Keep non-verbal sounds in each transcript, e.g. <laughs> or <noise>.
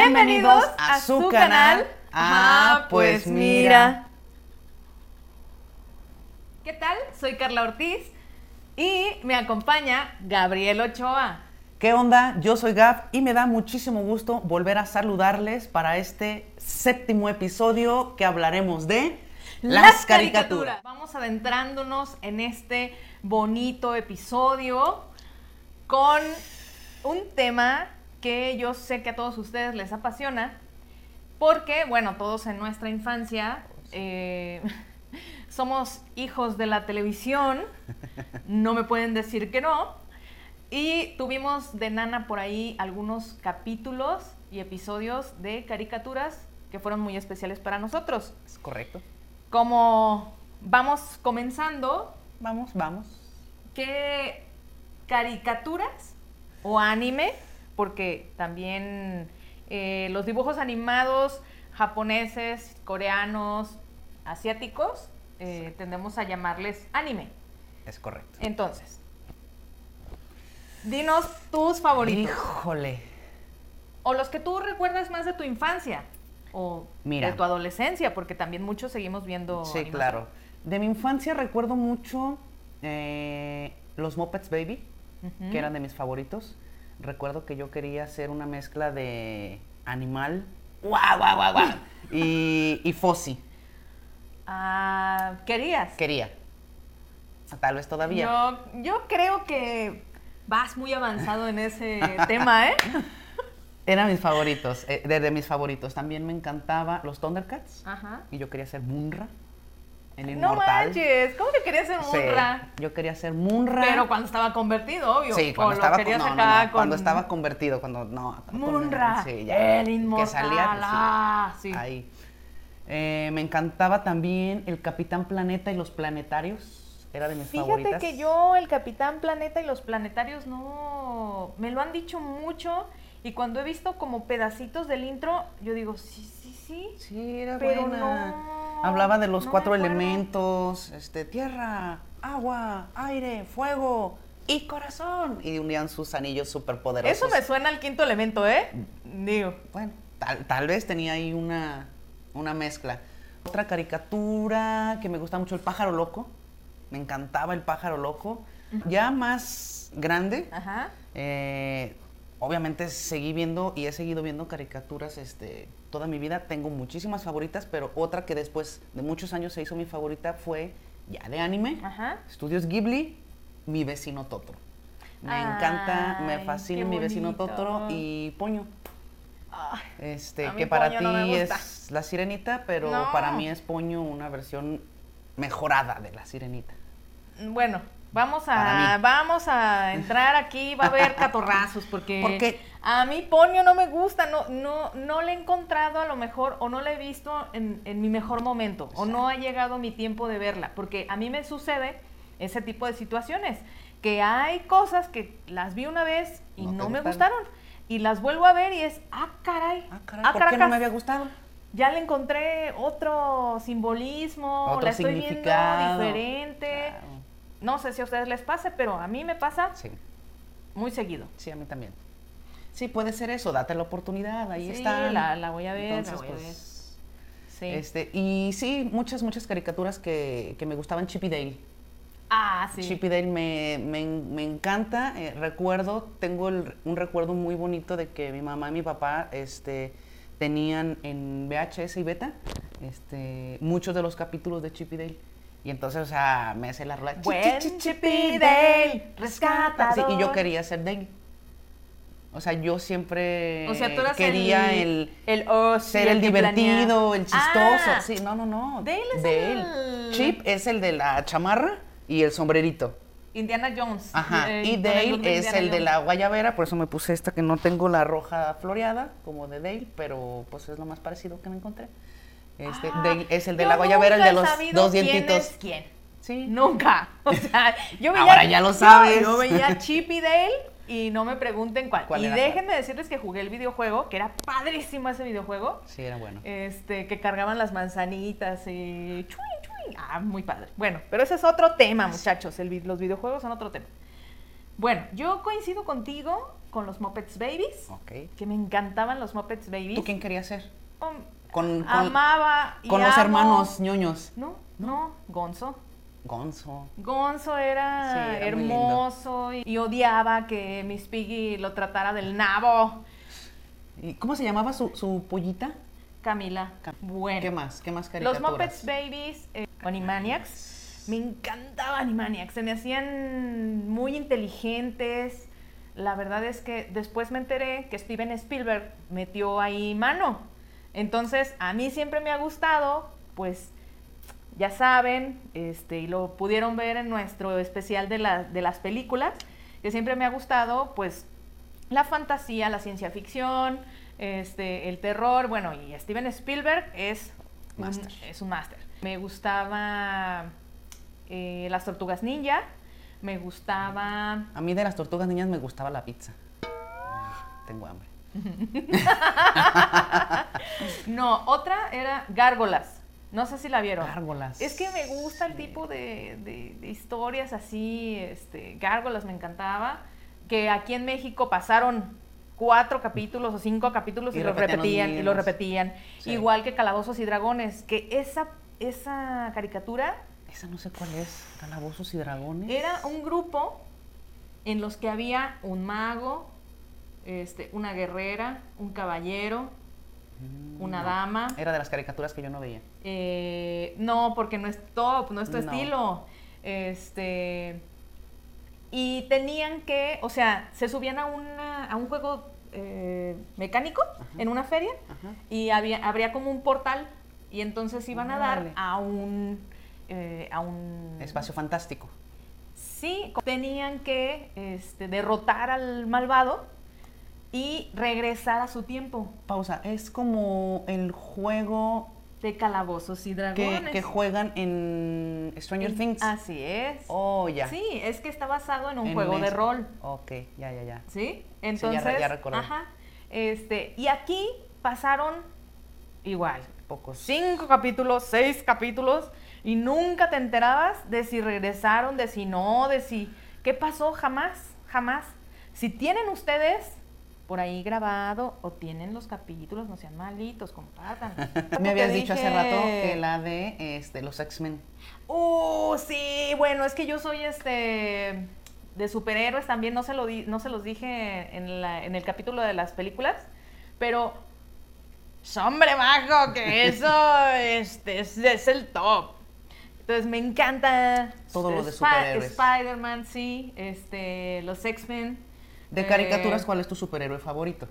Bienvenidos a su canal. Ah, pues mira. ¿Qué tal? Soy Carla Ortiz y me acompaña Gabriel Ochoa. ¿Qué onda? Yo soy Gab y me da muchísimo gusto volver a saludarles para este séptimo episodio que hablaremos de las, caricaturas. Vamos adentrándonos en este bonito episodio con un tema que yo sé que a todos ustedes les apasiona, porque, bueno, todos en nuestra infancia eh, <laughs> somos hijos de la televisión, no me pueden decir que no, y tuvimos de Nana por ahí algunos capítulos y episodios de caricaturas que fueron muy especiales para nosotros. Es correcto. Como vamos comenzando. Vamos, vamos. ¿Qué caricaturas o anime? Porque también eh, los dibujos animados japoneses, coreanos, asiáticos, eh, tendemos a llamarles anime. Es correcto. Entonces, dinos tus favoritos. Híjole. O los que tú recuerdas más de tu infancia o Mira. de tu adolescencia, porque también muchos seguimos viendo. Sí, animación. claro. De mi infancia recuerdo mucho eh, los Muppets Baby, que eran de mis favoritos. Recuerdo que yo quería hacer una mezcla de animal guau, guau, guau, guau, y, y Fossi. Ah, ¿Querías? Quería. Tal vez todavía. Yo, yo creo que vas muy avanzado en ese tema, ¿eh? <laughs> Eran mis favoritos, eh, de, de mis favoritos. También me encantaba los Thundercats. Ajá. Y yo quería ser Munra, el No inmortal. manches, ¿cómo que querías ser Sí, Munra? yo quería ser Munra. Pero cuando estaba convertido, obvio. Sí, cuando estaba, no, no, no, con cuando estaba convertido, cuando no. Munra, sí, ya, el inmortal. Que salía, pues, ah, sí. ahí. Eh, me encantaba también el Capitán Planeta y los planetarios. Era de mis Fíjate favoritas. que yo, el Capitán Planeta y los planetarios, no. Me lo han dicho mucho. Y cuando he visto como pedacitos del intro, yo digo, sí, sí, sí. Sí, era Pero buena. no, Hablaba de los no cuatro elementos, este, tierra, agua, aire, fuego y corazón. Y unían sus anillos superpoderosos. Eso me suena al quinto elemento, ¿eh? Digo. Bueno, tal, tal vez tenía ahí una, una mezcla. Otra caricatura que me gusta mucho, El pájaro loco. Me encantaba El pájaro loco. Ya más grande, Ajá. eh, obviamente seguí viendo y he seguido viendo caricaturas este, toda mi vida. Tengo muchísimas favoritas, pero otra que después de muchos años se hizo mi favorita fue ya de anime. Ajá. Estudios Ghibli, Mi vecino Totoro. Me encanta, me fascina Mi vecino. Totoro y Poño. Ay, Este, que para ti no es la sirenita, pero No. para mí es Poño una versión mejorada de la sirenita. Bueno, vamos a, vamos a entrar aquí, va a haber <laughs> catorrazos, porque ¿Por qué? a mí Ponio no me gusta, no, no, no le he encontrado a lo mejor, o no la he visto en, en mi mejor momento, o no ha llegado mi tiempo de verla, porque a mí me sucede ese tipo de situaciones, que hay cosas que las vi una vez y No me gustaron. gustaron, y las vuelvo a ver y es, ah, caray, Ah, caray, ¿por qué no me había gustado? ya le encontré otro simbolismo, Otro la estoy viendo diferente. Claro. No sé si a ustedes les pase, pero a mí me pasa Sí, muy seguido. sí, a mí también. Sí, puede ser eso, date la oportunidad, ahí Sí, está. la- la voy a ver, la Entonces, voy a ver. pues, Sí. Este, y sí, muchas, muchas caricaturas que, que me gustaban, Chip y Dale. ah, sí. Chip y Dale me, me- me encanta. eh, recuerdo, tengo el- un recuerdo muy bonito de que mi mamá y mi papá este, tenían en VHS y beta este, muchos de los capítulos de Chip y Dale. Y entonces, o sea, me hace la rola. "Chi, Buen chi, chi, Chip y Dale, rescatador. Sí, y yo quería ser Dale. O sea, yo siempre o sea, tú eras quería el, el, ser el divertido, planea. el chistoso. Ah, Sí, no, no, no. Dale es Dale. el- Chip es el de la chamarra y el sombrerito. Indiana Jones. Ajá. Eh, y Dale es Indiana el de la guayabera, por eso me puse esta que no tengo la roja floreada, como de Dale, pero pues es lo más parecido que me encontré. Este, Ah, es el de yo la guayabera, el de los dos quién dientitos. es quién. Sí. Nunca. <laughs> O sea, yo veía. Ahora ya lo yo- sabes. Yo, veía <laughs> Chip y Dale y no me pregunten cuál. ¿Cuál y déjenme decirles que jugué el videojuego, que era padrísimo ese videojuego. Sí, era bueno. Este, que cargaban las manzanitas y. chuy, chuy. Ah, muy padre. Bueno, pero ese es otro tema, muchachos. el los videojuegos son otro tema. Bueno, yo coincido contigo con los Muppets Babies, Ok. que me encantaban los Muppets Babies. ¿Tú quién querías ser? Um, Con, con, Amaba y con los amo- hermanos ñoños. No, no, Gonzo. Gonzo. Gonzo era, Sí, era muy hermoso y, y odiaba que Miss Piggy lo tratara del nabo. ¿Y cómo se llamaba su, su pollita? Camila. Cam- Bueno. ¿Qué más? ¿Qué más Los caricaturas? Muppets Babies, eh, Animaniacs. Me encantaba Animaniacs. Se me hacían muy inteligentes. La verdad es que después me enteré que Steven Spielberg metió ahí mano. Entonces, a mí siempre me ha gustado, pues, ya saben, este, y lo pudieron ver en nuestro especial de, la- de las películas, que siempre me ha gustado, pues, la fantasía, la ciencia ficción, este, el terror, bueno, y Steven Spielberg es un, Máster. es un máster. Me gustaba eh, las tortugas ninja, me gustaba... A mí de las tortugas niñas me gustaba la pizza. Tengo hambre. <laughs> No, otra era Gárgolas. No sé si la vieron. Gárgolas. Es que me gusta el tipo de, de- de historias así, este, Gárgolas me encantaba, que aquí en México pasaron cuatro capítulos o cinco capítulos y, Y los repetían y mismos. repetían, Sí. igual que Calabozos y Dragones, que esa, esa caricatura Esa no sé cuál es. Calabozos y dragones. era un grupo en los que había un mago, este, una guerrera, un caballero, Mm, una no. dama. Era de las caricaturas que yo no veía. Eh, no, porque no es top, no es tu No. estilo. Este. Y tenían que, o sea, se subían a, una, a un juego eh, mecánico en una feria Ajá. y había, habría como un portal y entonces iban a dar a un, eh, a un Espacio fantástico. Sí, tenían que este, derrotar al malvado y regresar a su tiempo Pausa. Es como el juego de calabozos y dragones. que juegan en Stranger En- Things. Así es. Oh, ya. Sí, es que está basado en un En juego de rol, Ok, ya, ya, ya. ¿sí? ya Entonces, re- ya recordé. ajá. Este, y aquí pasaron igual, Pocos. cinco capítulos, seis capítulos y nunca te enterabas de si regresaron, de si no, de si qué pasó, jamás, jamás. Si tienen ustedes por ahí grabado o tienen los capítulos, no sean malitos, compartan. <laughs> Me habías dicho hace rato que la de este, los X-Men. Uh, sí, bueno, es que yo soy este de superhéroes también, no se, lo di- no se los dije en, la- en el capítulo de las películas, pero hombre bajo, que <laughs> eso este, es, es el top. Entonces me encanta Todo lo de superhéroes. Spider-Man, sí, este, los X-Men. De eh, caricaturas, ¿cuál es tu superhéroe favorito?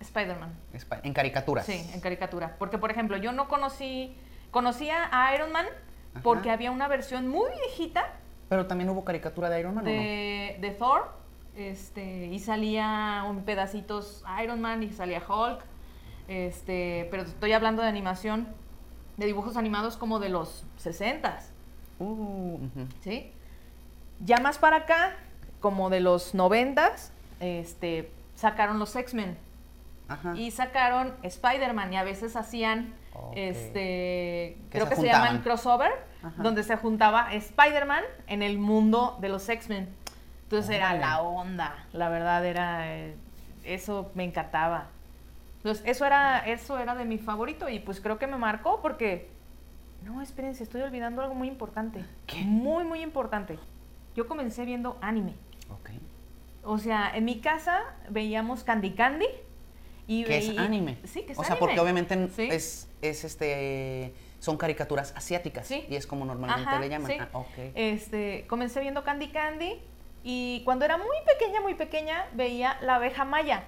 Spider-Man. En caricaturas. Sí, en caricatura. Porque, por ejemplo, yo no conocí, conocía a Iron Man Ajá. porque había una versión muy viejita Pero también hubo caricatura de Iron Man, ¿o no? de, Thor, este, y salía un pedacitos Iron Man y salía Hulk, este, pero estoy hablando de animación, de dibujos animados como de los 60 Uh. ¿sí? Ya más para acá, como de los 90 este, sacaron los X-Men Ajá. y sacaron Spider-Man y a veces hacían este creo se que se juntaban. llaman crossover Ajá. donde se juntaba Spider-Man en el mundo de los X-Men entonces era la onda la verdad era eh, eso me encantaba entonces eso era eso era de mi favorito y pues creo que me marcó porque no espérense estoy olvidando algo muy importante ¿Qué? muy muy importante yo comencé viendo anime Ok. o sea, en mi casa veíamos Candy Candy. Y Que es anime. Sí, que es O sea, anime. porque obviamente Sí. es, es este son caricaturas asiáticas Sí. y es como normalmente Ajá, le llaman. sí. Ah, ok. Este, comencé viendo Candy Candy y cuando era muy pequeña, muy pequeña, veía La abeja maya.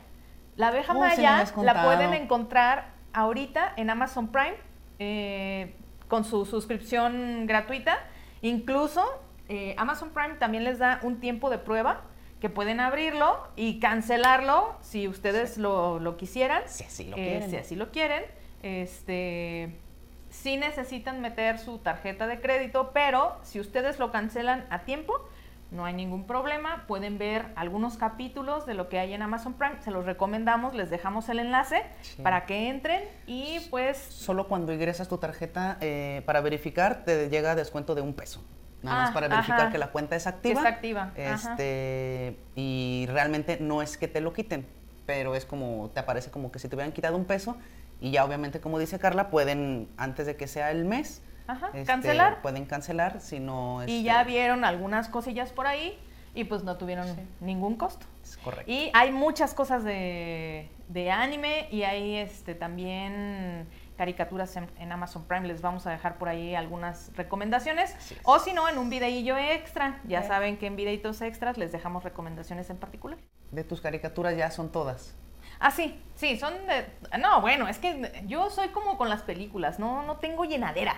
La abeja Oh, me maya la pueden encontrar ahorita en Amazon Prime eh, con su suscripción gratuita. Incluso eh, Amazon Prime también les da un tiempo de prueba que pueden abrirlo y cancelarlo si ustedes lo, lo quisieran. Si así lo Eh, quieren. Si así lo quieren. Este, sí necesitan meter su tarjeta de crédito, pero si ustedes lo cancelan a tiempo, no hay ningún problema. Pueden ver algunos capítulos de lo que hay en Amazon Prime. Se los recomendamos, les dejamos el enlace Sí. para que entren y pues Solo cuando ingresas tu tarjeta eh, para verificar te llega descuento de un peso. Nada más Ah, para verificar ajá. que la cuenta es activa. está activa. ajá. Este, y realmente no es que te lo quiten, pero es como, te aparece como que si te hubieran quitado un peso y ya obviamente, como dice Carla, pueden, antes de que sea el mes, Ajá, este, cancelar. Pueden cancelar si no... Y este, ya vieron algunas cosillas por ahí y pues no tuvieron Sí. ningún costo. Es correcto. Y hay muchas cosas de, de anime y hay este, también caricaturas en, en Amazon Prime. Les vamos a dejar por ahí algunas recomendaciones. O si no, en un videillo extra. Ya saben que en videitos extras les dejamos recomendaciones en particular. De tus caricaturas ya son todas. Ah, sí, sí, son de... No, bueno, es que yo soy como con las películas, no, no tengo llenadera.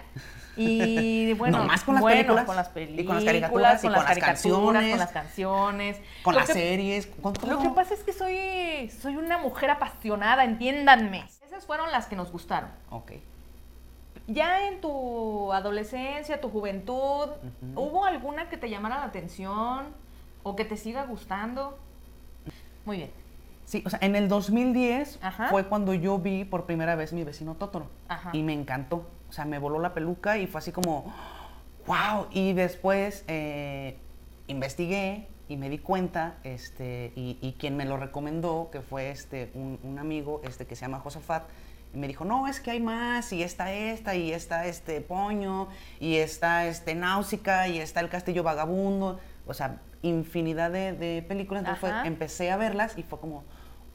Y <laughs> bueno, Nomás con las bueno, películas, con las y películas, con las caricaturas, y con con las las caricaturas, canciones, con las canciones. Con Lo las que- series, con todo. Lo que pasa es que soy, soy una mujer apasionada, entiéndanme. Esas fueron las que nos gustaron. Ok. Ya en tu adolescencia, tu juventud. ¿hubo alguna que te llamara la atención o que te siga gustando? Muy bien. Sí, o sea, en el 2010 Ajá. fue cuando yo vi por primera vez mi vecino Totoro. Ajá. Y me encantó. O sea, me voló la peluca y fue así como, wow. Y después eh, investigué y me di cuenta, este, y, y quien me lo recomendó, que fue este, un, un amigo este, que se llama Josafat, y me dijo, no, es que hay más, y está esta, y está este Poño, y está este Náusica, y está el Castillo Vagabundo, o sea, infinidad de, de películas. Entonces fue- empecé a verlas y fue como,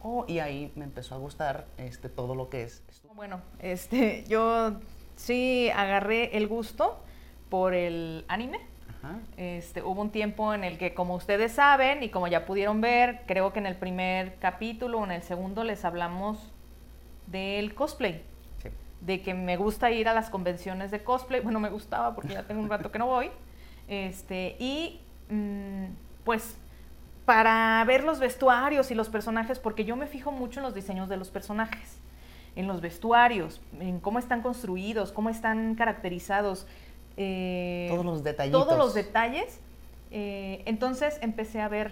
oh, y ahí me empezó a gustar este, todo lo que es. Bueno, este, yo sí agarré el gusto por el anime. Ajá. Este, hubo un tiempo en el que, como ustedes saben y como ya pudieron ver, creo que en el primer capítulo o en el segundo les hablamos del cosplay. Sí. De que me gusta ir a las convenciones de cosplay. Bueno, me gustaba porque ya tengo un rato que no voy. Este, y mm, pues para ver los vestuarios y los personajes, porque yo me fijo mucho en los diseños de los personajes, en los vestuarios, en cómo están construidos, cómo están caracterizados. Eh, Todos los detallitos. todos los detalles. eh, entonces empecé a ver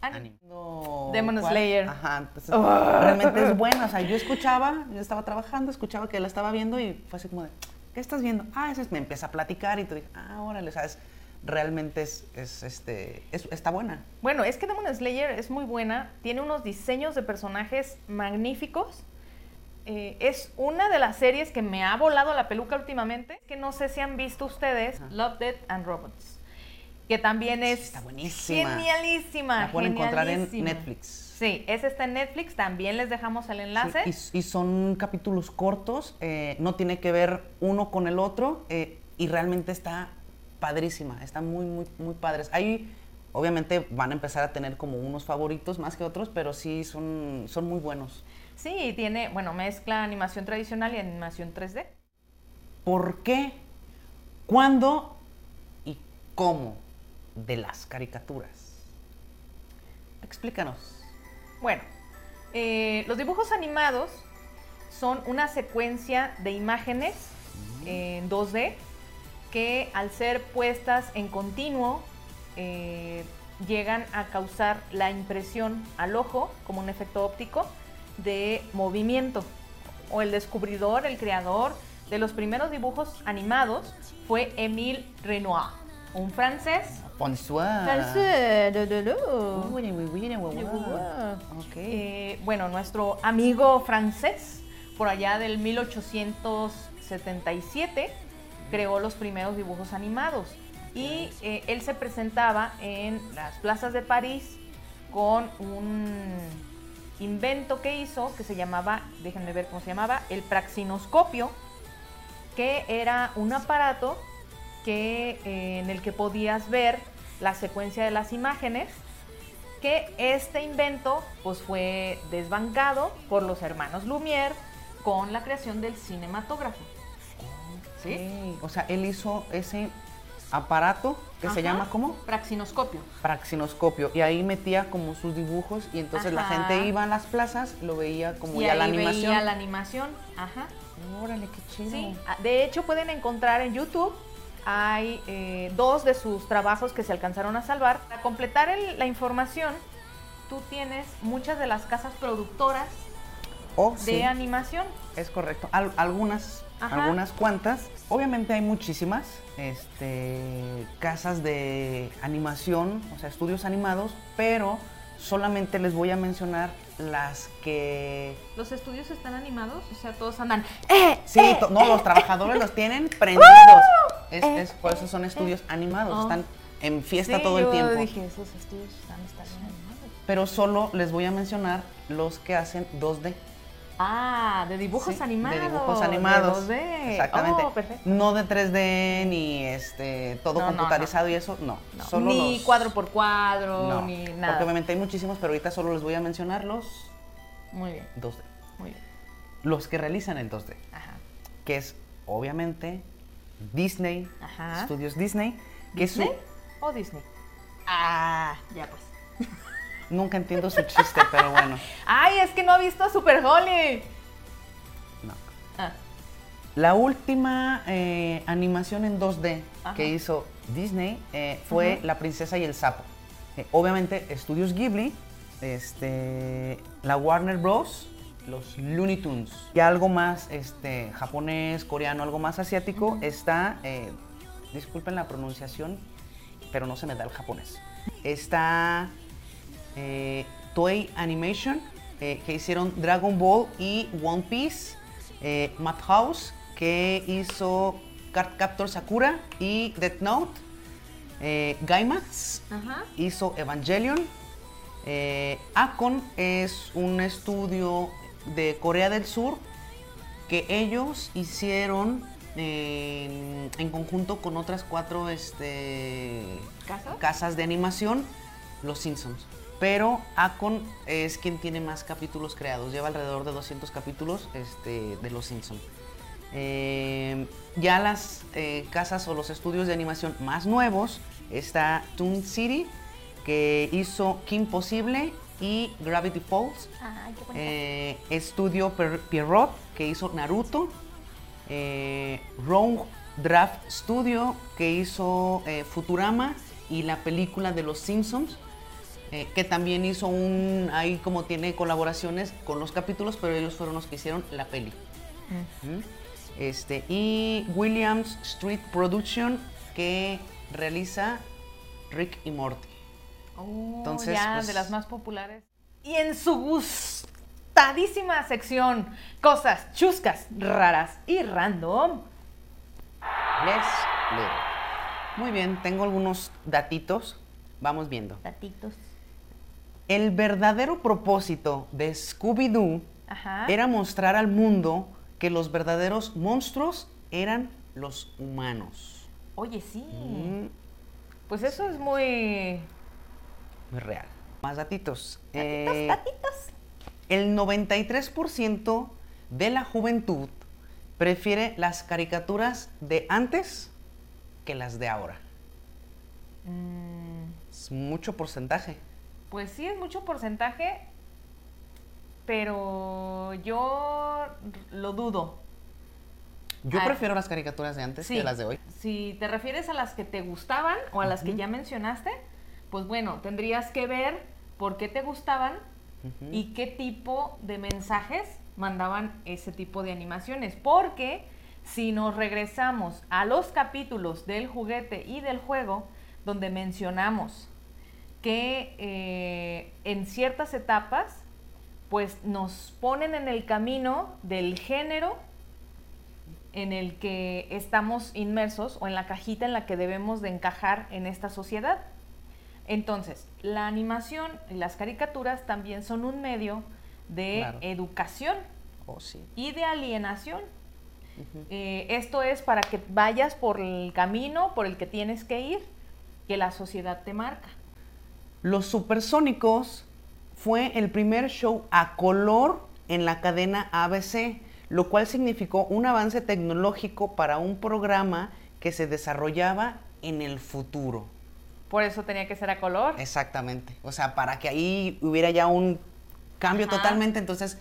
anime. Anime. No, Demon ¿cuál? Slayer. Ajá, entonces Ah. realmente es buena. O sea, yo escuchaba, yo estaba trabajando, escuchaba que la estaba viendo y fue así como de, ¿qué estás viendo? Ah, ese es, me empieza a platicar y te dije, ah, órale, ¿sabes? Realmente es, es, este, es- está buena. Bueno, es que Demon Slayer es muy buena, tiene unos diseños de personajes magníficos. Eh, es una de las series que me ha volado la peluca últimamente. Que no sé si han visto ustedes Ajá. Love, Death and Robots. Que también es está buenísima. genialísima. La pueden encontrar en. Netflix. Sí, ese está en Netflix. También les dejamos el enlace. Sí, y, y son capítulos cortos, eh, no tiene que ver uno con el otro eh, y realmente está padrísima, está muy, muy, muy padres. Ahí obviamente van a empezar a tener como unos favoritos más que otros, pero sí son, son muy buenos. Sí, tiene, bueno, mezcla animación tradicional y animación 3D. ¿Por qué? ¿Cuándo? ¿Y cómo? De las caricaturas. Explícanos. Bueno, eh, los dibujos animados son una secuencia de imágenes en 2D que al ser puestas en continuo eh, llegan a causar la impresión al ojo como un efecto óptico de movimiento. O el descubridor, el creador de los primeros dibujos animados fue Émile Renoir, un francés. Bonsoir. Francés, de- de- de- Uy, uy, uy, uy, uy. Ok. eh, bueno, nuestro amigo francés, por allá del 1877, creó los primeros dibujos animados. Y eh, él se presentaba en las plazas de París con un invento que hizo que se llamaba, déjenme ver cómo se llamaba, el praxinoscopio, que era un aparato que, eh, en el que podías ver la secuencia de las imágenes que este invento pues fue desbancado por los hermanos Lumière con la creación del cinematógrafo. ¿Sí? O sea, él hizo ese aparato que se llama ¿cómo? Praxinoscopio. Praxinoscopio. Y ahí metía como sus dibujos y entonces la gente iba a las plazas, lo veía como y ya ahí la animación. veía la animación. Ajá. Órale, qué chido. Sí. Ah, De hecho, pueden encontrar en YouTube. Hay eh, dos de sus trabajos que se alcanzaron a salvar. Para completar el- la información, tú tienes muchas de las casas productoras Oh, de sí. animación. Es correcto. Al- algunas, Ajá. algunas cuantas. Obviamente hay muchísimas este, casas de animación, o sea, estudios animados, pero solamente les voy a mencionar las que... ¿Los estudios están animados? O sea, todos andan. ¡Eh! Sí, eh, to- no, eh, los trabajadores los tienen prendidos. Es, eh, es- por eso son estudios animados, Oh. están en fiesta Sí, todo el yo tiempo. dije, esos estudios están, animados. Pero solo les voy a mencionar los que hacen 2D. Ah, de dibujos Sí, animados. De dibujos animados. De 2D. Exactamente. Oh, perfecto. No de 3D ni este todo No, no, computarizado y eso, no. Solo ni los- cuadro por cuadro, ni Porque nada. obviamente hay muchísimos, pero ahorita solo les voy a mencionar los Muy bien, 2D. muy bien. Los que realizan el 2D, Ajá. que es obviamente Disney, Ajá. Estudios Disney, que es su- ¿Disney o Disney? Ah, ya pues. <laughs> nunca entiendo su chiste, pero bueno, <laughs> Ay, es que no ha visto Super Holly. no. Ah, La última eh, animación en 2D Ajá. que hizo Disney eh, fue. La princesa y el sapo. Eh, obviamente, Estudios Ghibli, este, la Warner Bros., los Looney Tunes. Y algo más este, japonés, coreano, algo más asiático está, disculpen la pronunciación, pero no se me da el japonés. Está eh, Toei Animation, eh, que hicieron Dragon Ball y One Piece. Eh, Madhouse, que hizo Card Captor Sakura y Death Note. Eh, Gainax ajá. hizo Evangelion. Acon es un estudio de Corea del Sur que ellos hicieron en conjunto con otras cuatro este, ¿Casas? casas de animación, Los Simpsons. Pero Acon es quien tiene más capítulos creados, lleva alrededor de 200 capítulos este, de Los Simpsons. Eh, ya las eh, casas o los estudios de animación más nuevos está Toon City, que hizo Kim Possible y Gravity Falls. Qué bonito. Eh, estudio Pierrot, que hizo Naruto. Rogue Draft Studio, que hizo Futurama y la película de los Simpsons. Eh, que también hizo un, ahí como tiene colaboraciones con los capítulos, pero ellos fueron los que hicieron la peli. ¿Mm? Este, y Williams Street Production, que realiza Rick y Morty. Oh, entonces, ya, pues- de las más populares. Y en su gustadísima sección, cosas chuscas, raras y random. Les leo. Muy bien, tengo algunos datitos. Vamos viendo. Datitos. El verdadero propósito de Scooby-Doo era mostrar al mundo que los verdaderos monstruos eran los humanos. Oye, sí. Mm, Pues eso es muy. muy real. Más datitos. Datitos, Eh, datitos. el 93% de la juventud prefiere las caricaturas de antes que las de ahora. Mm, Es mucho porcentaje. Pues sí, es mucho porcentaje, pero yo lo dudo. Yo Ah. prefiero las caricaturas de antes Sí. que las de hoy. Si te refieres a las que te gustaban o a las que ya mencionaste, pues bueno, tendrías que ver por qué te gustaban y qué tipo de mensajes mandaban ese tipo de animaciones. Porque si nos regresamos a los capítulos del juguete y del juego, donde mencionamos que eh, en ciertas etapas, pues nos ponen en el camino del género en el que estamos inmersos o en la cajita en la que debemos de encajar en esta sociedad. Entonces, la animación y las caricaturas también son un medio de Claro. educación Oh, sí. y de alienación. Eh, esto es para que vayas por el camino por el que tienes que ir, que la sociedad te marca. Los Supersónicos fue el primer show a color en la cadena ABC, lo cual significó un avance tecnológico para un programa que se desarrollaba en el futuro. Por eso tenía que ser a color. Exactamente. O sea, para que ahí hubiera ya un cambio Ajá. totalmente, entonces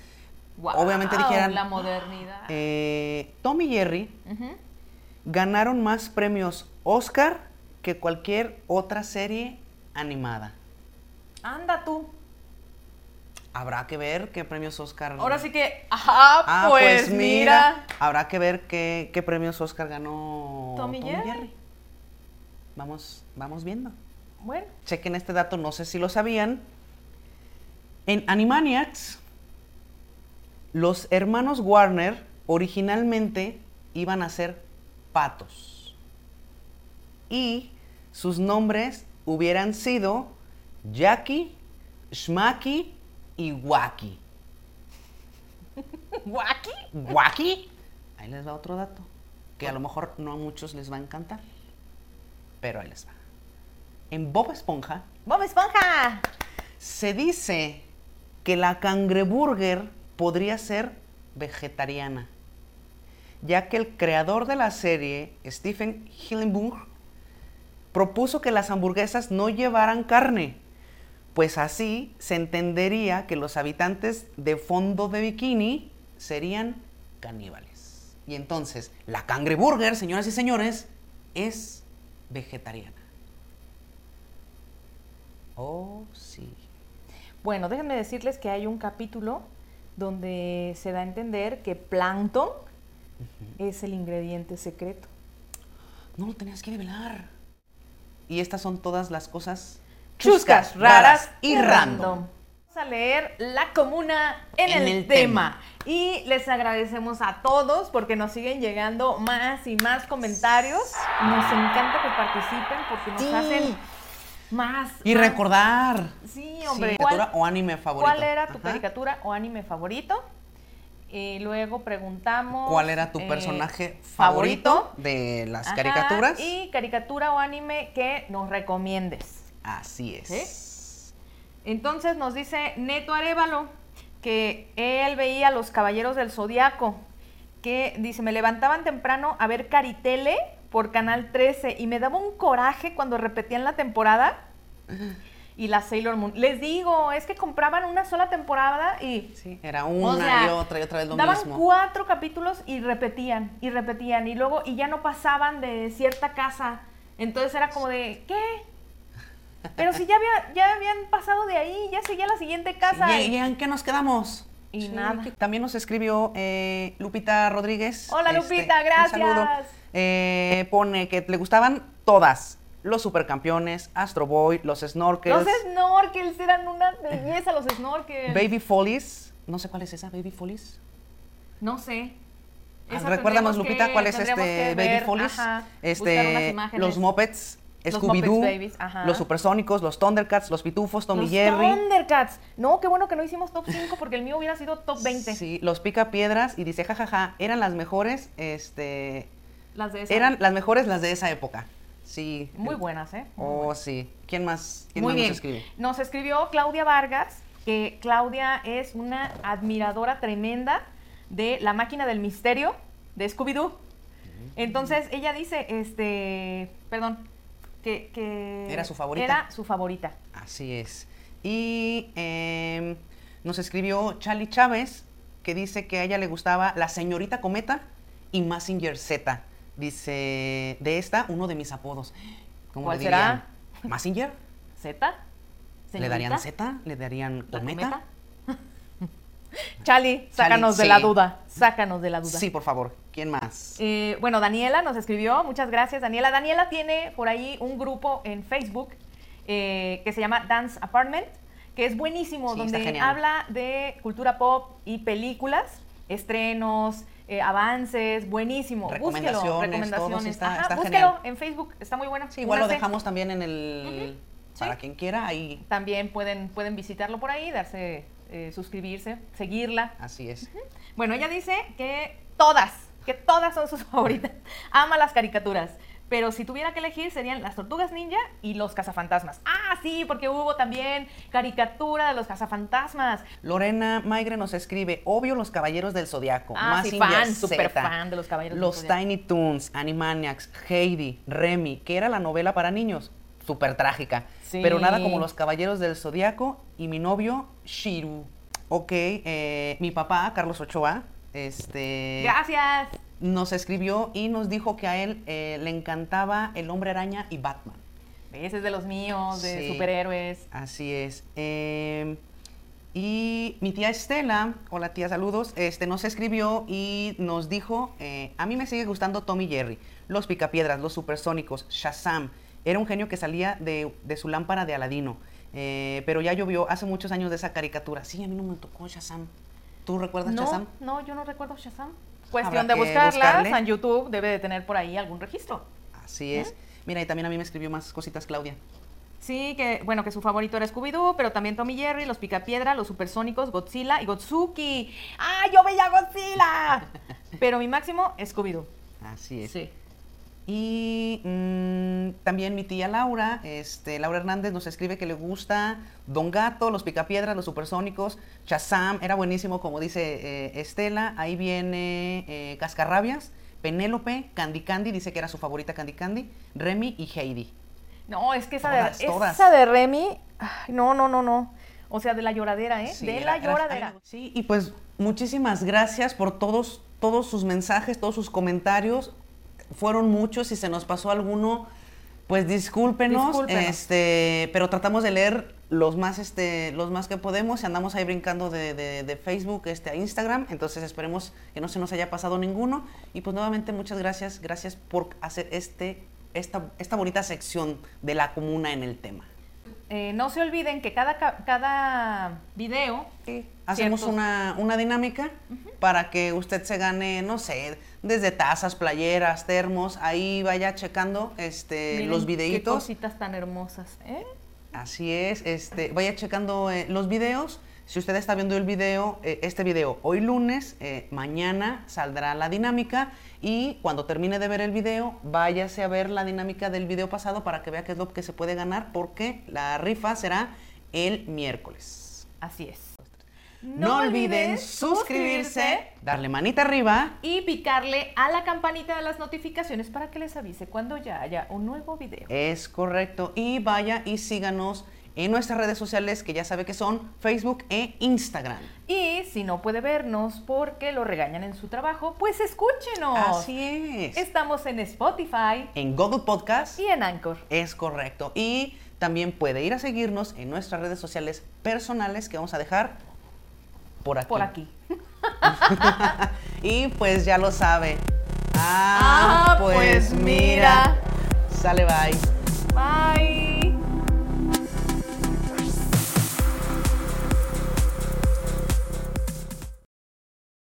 obviamente dijeran, la modernidad. eh, Tom y Jerry ganaron más premios Oscar que cualquier otra serie animada. Anda tú. Habrá que ver qué premios Oscar. Ahora sí que, ajá, Ah, pues, mira. Habrá que ver qué, qué premios Oscar ganó Tommy Jerry. Vamos, vamos viendo. Bueno, Chequen este dato, no sé si lo sabían. En Animaniacs, los hermanos Warner originalmente iban a ser patos. Y sus nombres hubieran sido Jackie, Schmacky y Wacky. <laughs> ¿Wacky? ¿Wacky? Ahí les va otro dato, que a lo mejor no a muchos les va a encantar, pero ahí les va. En Bob Esponja ¡Bob Esponja! se dice que la cangreburger podría ser vegetariana, ya que el creador de la serie, Stephen Hillenburg, propuso que las hamburguesas no llevaran carne, pues así se entendería que los habitantes de fondo de bikini serían caníbales. Y entonces, la cangreburger, señoras y señores, es vegetariana. Oh, sí. Bueno, déjenme decirles que hay un capítulo donde se da a entender que plancton es el ingrediente secreto. No lo tenías que develar. Y estas son todas las cosas Chuscas, raras y random. Vamos a leer La Comuna en, En el, el tema. Y les agradecemos a todos porque nos siguen llegando más y más comentarios. Nos encanta que participen porque nos Sí. hacen más. Y más- recordar. Sí, hombre. caricatura o anime favorito. ¿Cuál era tu Ajá. caricatura o anime favorito? Y luego preguntamos. ¿Cuál era tu eh, personaje favorito de las Ajá, caricaturas? Y caricatura o anime que nos recomiendes. Así es. Entonces nos dice Neto Arevalo que él veía los Caballeros del Zodiaco, que dice, me levantaban temprano a ver Caritele por Canal 13 y me daba un coraje cuando repetían la temporada y la Sailor Moon. Les digo, es que compraban una sola temporada y... Sí, era o una sea, y otra y otra vez lo daban mismo. cuatro capítulos y repetían y repetían y luego y ya no pasaban de cierta casa. Entonces era como de, ¿qué? Pero si ya, había, ya habían pasado de ahí, ya seguía la siguiente casa. ¿Y, y en qué nos quedamos? Y nada. También nos escribió eh, Lupita Rodríguez. Hola, Este, Lupita, un saludo. gracias. Eh, pone que le gustaban todas. Los supercampeones, Astro Boy, los snorkels, Los snorkels eran una belleza, los snorkels. Baby Follies. No sé cuál es esa, Baby Follies. No sé. Ah, Recuérdanos, Lupita, que- cuál es este Baby Follies. ajá, Este, los Muppets, Los Scooby-Doo, ajá. los Supersónicos, los Thundercats, los Pitufos, Tommy los Jerry. Thundercats. No, qué bueno que no hicimos top 5 porque el mío hubiera sido top 20. Sí, los Pica Piedras y dice, jajaja, eran las mejores, este, Las de esa. eran las mejores las de esa época. Sí. muy buenas, ¿eh? Muy Oh, buenas. sí. ¿Quién más? ¿Quién Muy más bien. nos escribe? Nos escribió Claudia Vargas, que Claudia es una admiradora tremenda de La Máquina del Misterio de Scooby-Doo. Entonces ella dice, este, perdón, que, que Era su favorita. Era su favorita. Así es. Y em, nos escribió Charlie Chávez, que dice que a ella le gustaba La Señorita Cometa y Massinger Z. Dice, de esta, uno de mis apodos. ¿Cómo ¿Cuál le será? ¿Massinger? <laughs> ¿Z? ¿Le darían. Z? ¿Le darían ¿La Cometa? Chali, sácanos de sí. la duda. Sácanos de la duda. Sí, por favor. ¿Quién más? Eh, bueno, Daniela nos escribió, muchas gracias Daniela. Daniela tiene por ahí un grupo en Facebook eh, que se llama Dance Apartment, que es buenísimo, Sí, donde habla de cultura pop y películas, estrenos, eh, avances, buenísimo. Búsquelo, Recomendaciones, todo, sí, recomendaciones. está- Ajá, está búsquelo genial. en Facebook, está muy bueno. Sí, igual lo dejamos también en el... Para Sí. quien quiera, ahí. También pueden, pueden visitarlo por ahí, darse, eh, suscribirse, seguirla. Así es. Bueno, ella dice que todas, que todas son sus <laughs> favoritas. Ama las caricaturas. Pero si tuviera que elegir serían las tortugas ninja y los cazafantasmas. Ah, sí, porque hubo también caricatura de los cazafantasmas. Lorena Maigre nos escribe, obvio los Caballeros del Zodiaco, Ah, sí, Mazinger fan, súper Z, fan de los Caballeros del Los Zodiaco. Tiny Toons, Animaniacs, Heidi, Remy, que era la novela para niños, súper trágica, Sí. pero nada como los Caballeros del Zodiaco y mi novio Shiru. Ok, eh, mi papá, Carlos Ochoa, este, Gracias. nos escribió y nos dijo que a él eh, le encantaba El Hombre Araña y Batman. Ese es de los míos, de Sí. superhéroes. Así es. Eh, Y mi tía Estela, hola tía, saludos, este, nos escribió y nos dijo, eh, a mí me sigue gustando Tommy Jerry, los picapiedras, los supersónicos, Shazam. Era un genio que salía de, de su lámpara de Aladino. Eh, pero ya llovió hace muchos años de esa caricatura. Sí, a mí no me tocó Shazam. ¿Tú recuerdas no, Shazam? No, yo no recuerdo Shazam. Cuestión Habrá de buscarlas. En YouTube debe de tener por ahí algún registro. Así es. Mira, y también a mí me escribió más cositas Claudia. Sí, que bueno, que su favorito era Scooby-Doo, pero también Tommy Jerry, los Picapiedra, los Supersónicos, Godzilla y Gotsuki. ¡Ah, yo veía Godzilla! <laughs> pero mi máximo, Scooby-Doo. Así es. Sí. Y mm, también mi tía Laura, este, Laura Hernández, nos escribe que le gusta Don Gato, los Picapiedras, los Supersónicos, Shazam, era buenísimo, como dice eh, Estela. Ahí viene eh, Cascarrabias, Penélope, Candy Candy, dice que era su favorita Candy Candy, Remy y Heidi. No, es que esa, Todas, de, todas. esa de Remy, ay, no, no, no, no. O sea, de la lloradera, ¿eh? Sí, de era- la era- lloradera. Sí, y pues muchísimas gracias por todos, todos sus mensajes, todos sus comentarios. Fueron muchos, si se nos pasó alguno, pues discúlpenos, Discúlpenos. este, pero tratamos de leer los más, este, los más que podemos y andamos ahí brincando de, de- de Facebook este, a Instagram, entonces esperemos que no se nos haya pasado ninguno. Y pues nuevamente muchas gracias, gracias por hacer este, esta, esta bonita sección de la comuna en el tema. Eh, no se olviden que cada, ca- cada video Hacemos una, una dinámica para que usted se gane, no sé, desde tazas, playeras, termos, ahí vaya checando este, miren los Qué videitos. cositas tan hermosas, ¿eh? Así es, este, vaya checando eh, los videos. Si usted está viendo el video, eh, este video hoy lunes, eh, mañana saldrá la dinámica y cuando termine de ver el video, váyase a ver la dinámica del video pasado para que vea qué es lo que se puede ganar porque la rifa será el miércoles. Así es. No, olviden suscribirse, darle manita arriba y picarle a la campanita de las notificaciones para que les avise cuando ya haya un nuevo video. Es correcto. Y vaya y síganos en nuestras redes sociales que ya sabe que son Facebook e Instagram. Y si no puede vernos porque lo regañan en su trabajo, pues escúchenos. Así es. Estamos en Spotify En Google Podcast y en Anchor. es correcto. Y también puede ir a seguirnos en nuestras redes sociales personales que vamos a dejar por aquí. Por aquí. <laughs> y pues ya lo sabe. Ah, pues mira. Sale bye. Bye.